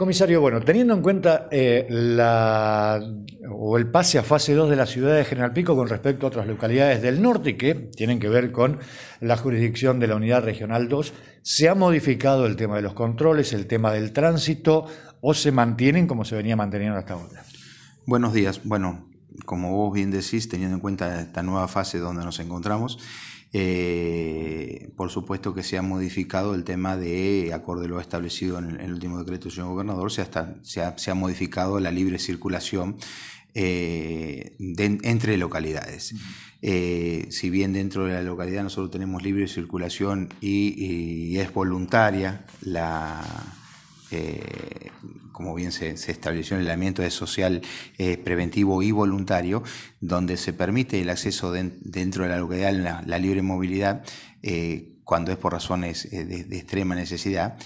Comisario, bueno, teniendo en cuenta eh, la, o el pase a fase 2 de la ciudad de General Pico con respecto a otras localidades del norte que tienen que ver con la jurisdicción de la Unidad Regional 2, ¿se ha modificado el tema de los controles, el tema del tránsito o se mantienen como se venía manteniendo hasta ahora? Buenos días. Bueno, como vos bien decís, teniendo en cuenta esta nueva fase donde nos encontramos, eh, por supuesto que se ha modificado el tema de, acorde a lo establecido en el, último decreto del señor gobernador, se, ha, modificado la libre circulación eh, entre localidades. Eh, si bien dentro de la localidad nosotros tenemos libre circulación y es voluntaria la eh, como bien se, estableció en el aislamiento de social eh, preventivo y voluntario, donde se permite el acceso dentro de la localidad, la, libre movilidad, eh, cuando es por razones de, extrema necesidad,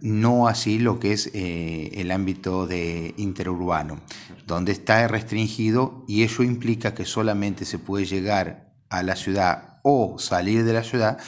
no así lo que es el ámbito de interurbano, donde está restringido y eso implica que solamente se puede llegar a la ciudad o salir de la ciudad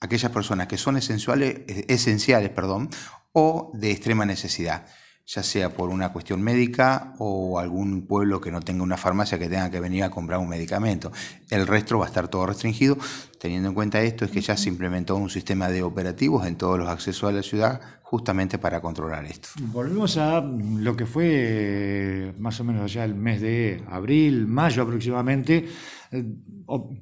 aquellas personas que son esenciales, esenciales perdón, o de extrema necesidad, ya sea por una cuestión médica o algún pueblo que no tenga una farmacia que tenga que venir a comprar un medicamento. El resto va a estar todo restringido. Teniendo en cuenta esto, es que ya se implementó un sistema de operativos en todos los accesos a la ciudad justamente para controlar esto. Volvemos a lo que fue más o menos ya el mes de abril, mayo aproximadamente, eh,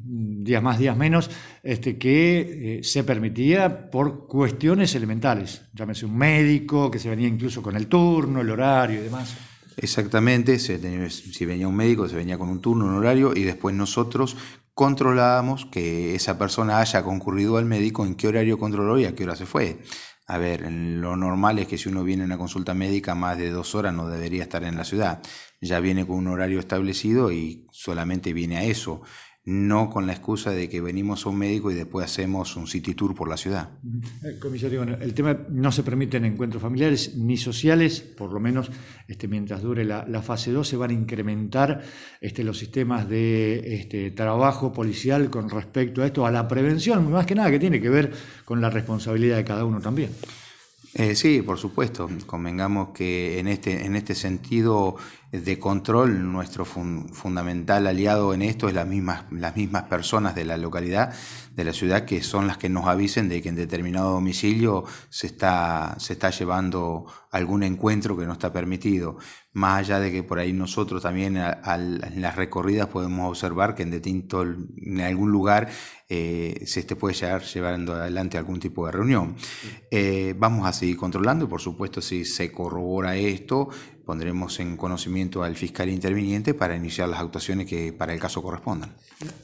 días más, días menos, este, que eh, se permitía por cuestiones elementales, llámese un médico, que se venía incluso con el turno, el horario y demás. Exactamente, si venía un médico, se venía con un turno, un horario, y después nosotros controlábamos que esa persona haya concurrido al médico, en qué horario controló y a qué hora se fue. A ver, lo normal es que si uno viene a una consulta médica más de dos horas no debería estar en la ciudad. Ya viene con un horario establecido y solamente viene a eso no con la excusa de que venimos a un médico y después hacemos un city tour por la ciudad. Eh, comisario, bueno, el tema no se permiten encuentros familiares ni sociales, por lo menos este, mientras dure la, fase 2, se van a incrementar este, los sistemas de este, trabajo policial con respecto a esto, a la prevención, más que nada que tiene que ver con la responsabilidad de cada uno también. Eh, sí, por supuesto. Convengamos que en este, en este sentido de control, nuestro fundamental aliado en esto es las mismas, las mismas personas de la localidad, de la ciudad, que son las que nos avisen de que en determinado domicilio se está, se está llevando algún encuentro que no está permitido. Más allá de que por ahí nosotros también en las recorridas podemos observar que en distinto, en algún lugar eh, se este puede llegar llevando adelante algún tipo de reunión. Eh, vamos a seguir controlando y por supuesto si se corrobora esto, pondremos en conocimiento al fiscal interviniente para iniciar las actuaciones que para el caso correspondan.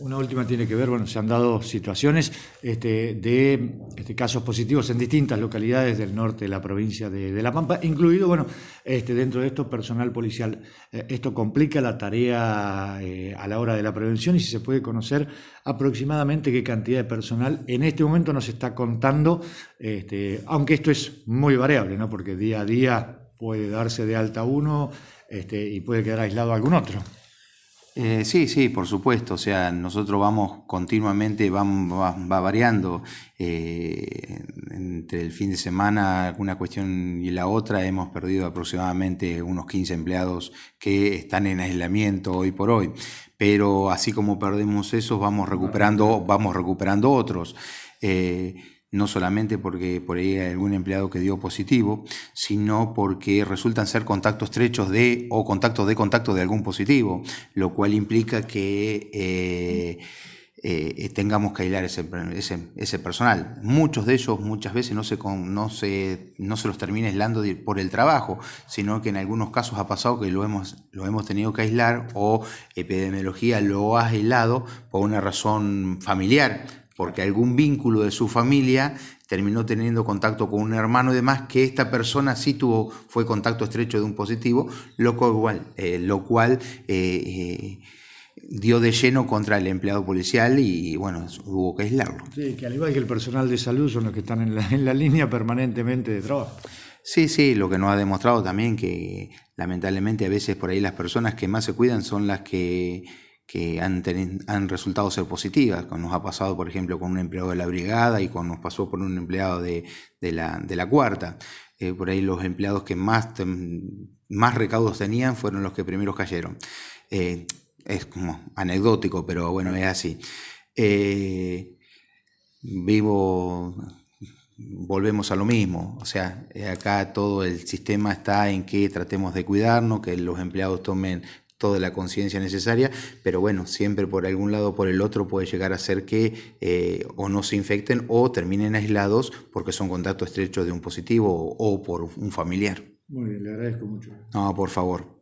Una última tiene que ver, bueno, se han dado situaciones este, de este, casos positivos en distintas localidades del norte de la provincia de, La Pampa, incluido, bueno, este, dentro de esto personal policial. Eh, esto complica la tarea eh, a la hora de la prevención y si se puede conocer aproximadamente qué cantidad de personal en este momento nos está contando, aunque esto es muy variable, ¿no? porque día a día puede darse de alta uno este, y puede quedar aislado algún otro. Eh, sí, sí, por supuesto. O sea, nosotros vamos continuamente, va, va, variando. Eh, entre el fin de semana, una cuestión y la otra, hemos perdido aproximadamente unos 15 empleados que están en aislamiento hoy por hoy. Pero así como perdemos esos, vamos recuperando, vamos recuperando otros. Eh, no solamente porque por ahí hay algún empleado que dio positivo, sino porque resultan ser contactos estrechos de o contactos de contacto de algún positivo, lo cual implica que eh, eh, tengamos que aislar ese, ese, personal. Muchos de ellos muchas veces no se, no se, no se los termina aislando por el trabajo, sino que en algunos casos ha pasado que lo hemos, lo hemos tenido que aislar o epidemiología lo ha aislado por una razón familiar porque algún vínculo de su familia terminó teniendo contacto con un hermano y demás, que esta persona sí tuvo, fue contacto estrecho de un positivo, lo cual, eh, lo cual eh, eh, dio de lleno contra el empleado policial y, bueno, hubo que aislarlo. Sí, que al igual que el personal de salud son los que están en la, en la línea permanentemente de trabajo. Sí, sí, lo que nos ha demostrado también que lamentablemente a veces por ahí las personas que más se cuidan son las que que han, han, resultado ser positivas. Nos ha pasado, por ejemplo, con un empleado de la brigada y con, nos pasó por un empleado de, la, de la cuarta. eh, por ahí los empleados que más, más recaudos tenían fueron los que primero cayeron. Eh, es como anecdótico, pero bueno, es así. vivo volvemos a lo mismo. O sea, acá todo el sistema está en que tratemos de cuidarnos, que los empleados tomen toda la conciencia necesaria, pero bueno, siempre por algún lado o por el otro puede llegar a ser que eh, o no se infecten o terminen aislados porque son contacto estrecho de un positivo o, o por un familiar. Muy bien, le agradezco mucho. No, por favor.